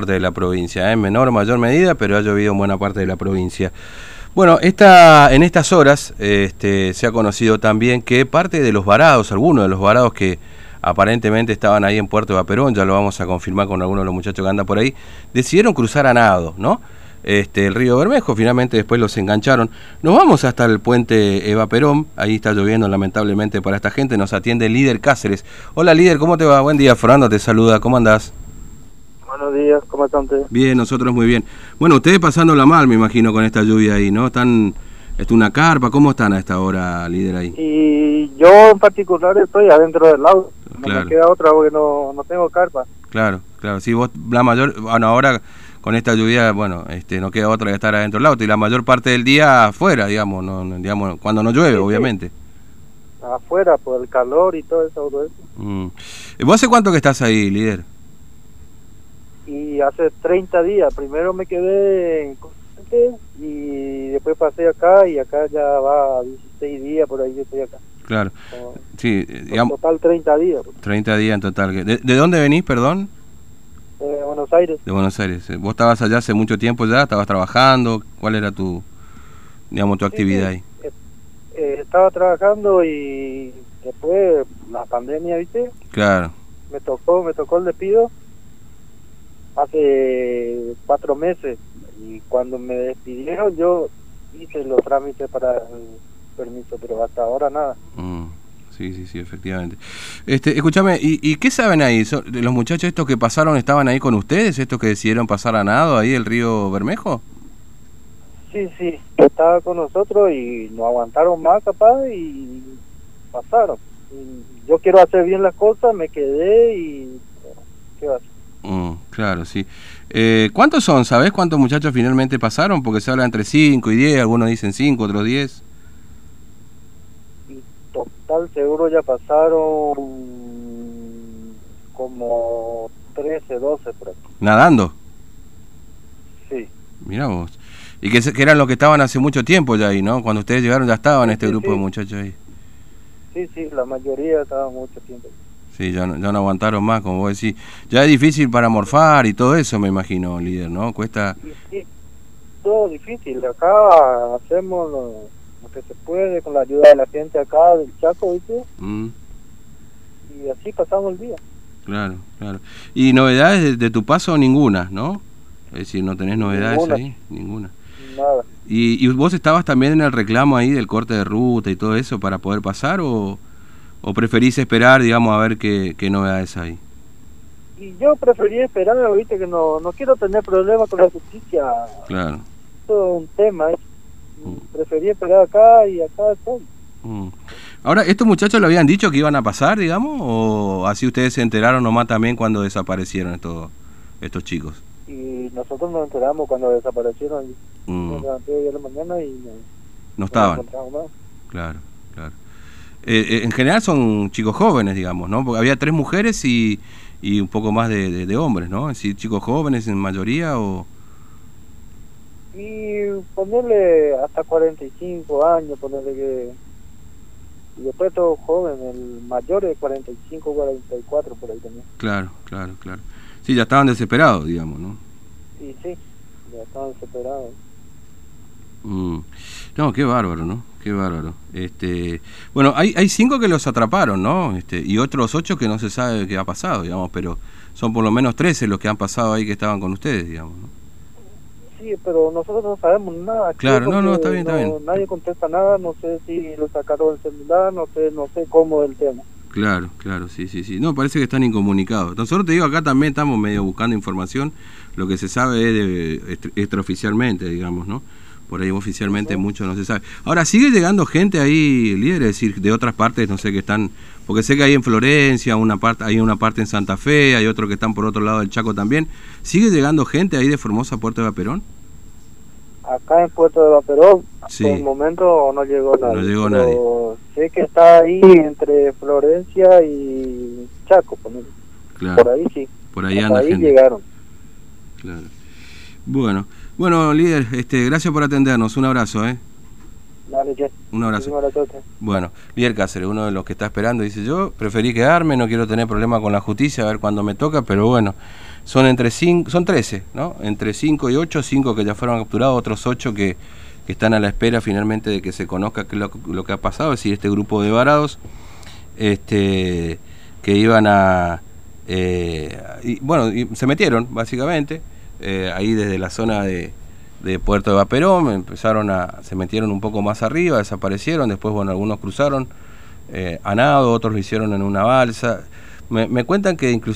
parte de la provincia, ¿eh? en menor o mayor medida, pero ha llovido en buena parte de la provincia. Bueno, esta, en estas horas este, se ha conocido también que parte de los varados, algunos de los varados que aparentemente estaban ahí en Puerto de Vaperón, ya lo vamos a confirmar con algunos de los muchachos que andan por ahí, decidieron cruzar a nado, ¿no? Este, el río Bermejo, finalmente después los engancharon. Nos vamos hasta el puente Eva Perón, ahí está lloviendo lamentablemente para esta gente, nos atiende el líder Cáceres. Hola líder, ¿cómo te va? Buen día, Fernando te saluda, ¿cómo andás? Buenos días, ¿cómo están ustedes? Bien, nosotros muy bien. Bueno, ustedes pasándola mal, me imagino, con esta lluvia ahí, ¿no? Están, es una carpa, ¿cómo están a esta hora, líder, ahí? Y yo en particular estoy adentro del auto, no me queda otra porque no, no tengo carpa. Claro, claro. Sí, vos, la mayor, bueno, ahora con esta lluvia, bueno, este, no queda otra que estar adentro del auto y la mayor parte del día afuera, digamos, no, no- digamos, cuando no llueve, Sí, sí. obviamente. Afuera por el calor y todo eso. todo eso. Mm. ¿Vos hace cuánto que estás ahí, líder? Y hace 30 días, primero me quedé en Corrientes y después pasé acá y acá ya va 16 días por ahí yo estoy acá. Claro. Sí, eh, digamos, total 30 días. pues. 30 días en total. ¿De, de dónde venís, perdón? Eh, Buenos Aires. De Buenos Aires. Eh, ¿Vos estabas allá hace mucho tiempo ya? ¿Estabas trabajando? ¿Cuál era tu, digamos, tu Sí, actividad ahí? Eh, eh, estaba trabajando y después la pandemia, ¿viste? Claro. me tocó me tocó el despido hace cuatro meses y cuando me despidieron yo hice los trámites para el permiso pero hasta ahora nada Mm, Sí, sí, sí, efectivamente. Este, escúchame, ¿y, y qué saben ahí? ¿Son- de ¿Los muchachos estos que pasaron estaban ahí con ustedes? ¿Estos que decidieron pasar a nado ahí el río Bermejo? sí sí estaba con nosotros y no aguantaron más capaz y pasaron Y yo quiero hacer bien las cosas me quedé y qué va a hacer? Mm, claro, sí. Eh, ¿Cuántos son? ¿Sabés cuántos muchachos finalmente pasaron? Porque se habla entre 5 y 10, algunos dicen 5, otros 10. y total seguro ya pasaron como 13 12 por ahí ¿Nadando? sí Mirá vos. Y que, eran los que estaban hace mucho tiempo ya ahí, ¿no? Cuando ustedes llegaron ya estaban Sí, este sí, grupo sí. de muchachos ahí. Sí, sí, la mayoría estaba mucho tiempo. Sí, ya no, ya no aguantaron más, como vos decís. Ya es difícil para morfar y todo eso, me imagino, líder, ¿no? Cuesta... Sí, todo difícil. Acá hacemos lo, lo que se puede con la ayuda de la gente acá del Chaco, ¿viste? Mm, Y así pasamos el día. claro, claro. ¿Y novedades de, de tu paso? Ninguna, ¿no? Es decir, no tenés novedades Ninguna. ahí, ninguna. Nada. ¿Y, ¿Y vos estabas también en el reclamo ahí del corte de ruta y todo eso para poder pasar o, o preferís esperar, digamos, a ver qué, qué novedades hay? Y yo preferí esperar, ¿viste? Que no, no quiero tener problemas con la justicia. Claro. Todo un tema, ¿eh? Mm. Preferí esperar acá y acá estoy. Mm. Ahora, ¿estos muchachos le habían dicho que iban a pasar, digamos? ¿O así ustedes se enteraron nomás también cuando desaparecieron estos, estos chicos? Y nosotros nos enteramos cuando desaparecieron. Mm, levanté hoy a la mañana y no, No estaban. Claro, claro. Eh, eh, en general son chicos jóvenes, digamos, ¿no? Porque había tres mujeres y, y un poco más de, de- de hombres, ¿no? Es decir, chicos jóvenes en mayoría o... Y ponerle hasta 45 años, ponerle que... Y después todo joven, el mayor de 45, 44 por ahí también. Claro, claro, claro. Sí, ya estaban desesperados, digamos, ¿no? Y sí, ya estaban desesperados. Mm. No, qué bárbaro, ¿no? Qué bárbaro. Este, bueno, hay, hay cinco que los atraparon, ¿no? Este, y otros ocho que no se sabe qué ha pasado, digamos, pero son por lo menos 13 los que han pasado ahí que estaban con ustedes, digamos, ¿no? Sí, pero nosotros no sabemos nada. Claro, no, no, está bien, está bien. Nadie contesta nada, no sé si lo sacaron del celular, no sé, no sé cómo es el tema. Claro, claro, sí, sí, sí. No, parece que están incomunicados. Nosotros te digo, acá también estamos medio buscando información. Lo que se sabe es de, extra- extraoficialmente, digamos, ¿no? Por ahí oficialmente mucho no se sabe. Ahora, ¿sigue llegando gente ahí, líder? Es decir, de otras partes, no sé, que están... Porque sé que hay en Florencia, una parte, hay una parte en Santa Fe, hay otro que están por otro lado del Chaco también. ¿Sigue llegando gente ahí de Formosa a Puerto de Vaperón? Acá en Puerto de Vaperón, Sí. por el momento no llegó nadie. No llegó pero Sé que está ahí entre Florencia y Chaco, ponele. Claro, por ahí sí. por ahí anda ahí gente. llegaron. Claro. Bueno, bueno, líder, este, gracias por atendernos. Un abrazo, ¿eh? Dale, che. Un abrazo. Bueno, Líder Cáceres, uno de los que está esperando, dice yo, preferí quedarme, no quiero tener problemas con la justicia, a ver cuándo me toca, pero bueno, son entre cinco, son 13, ¿no? Entre 5 y 8, 5 que ya fueron capturados, otros 8 que, están a la espera finalmente de que se conozca qué lo, lo, que ha pasado, es decir, este grupo de varados este, que iban a... Eh, y, bueno, se metieron básicamente, eh, ahí desde la zona de, de Puerto de Vaperón, empezaron a, se metieron un poco más arriba, desaparecieron, después bueno, algunos cruzaron eh, a nado, otros lo hicieron en una balsa. Me, me cuentan que incluso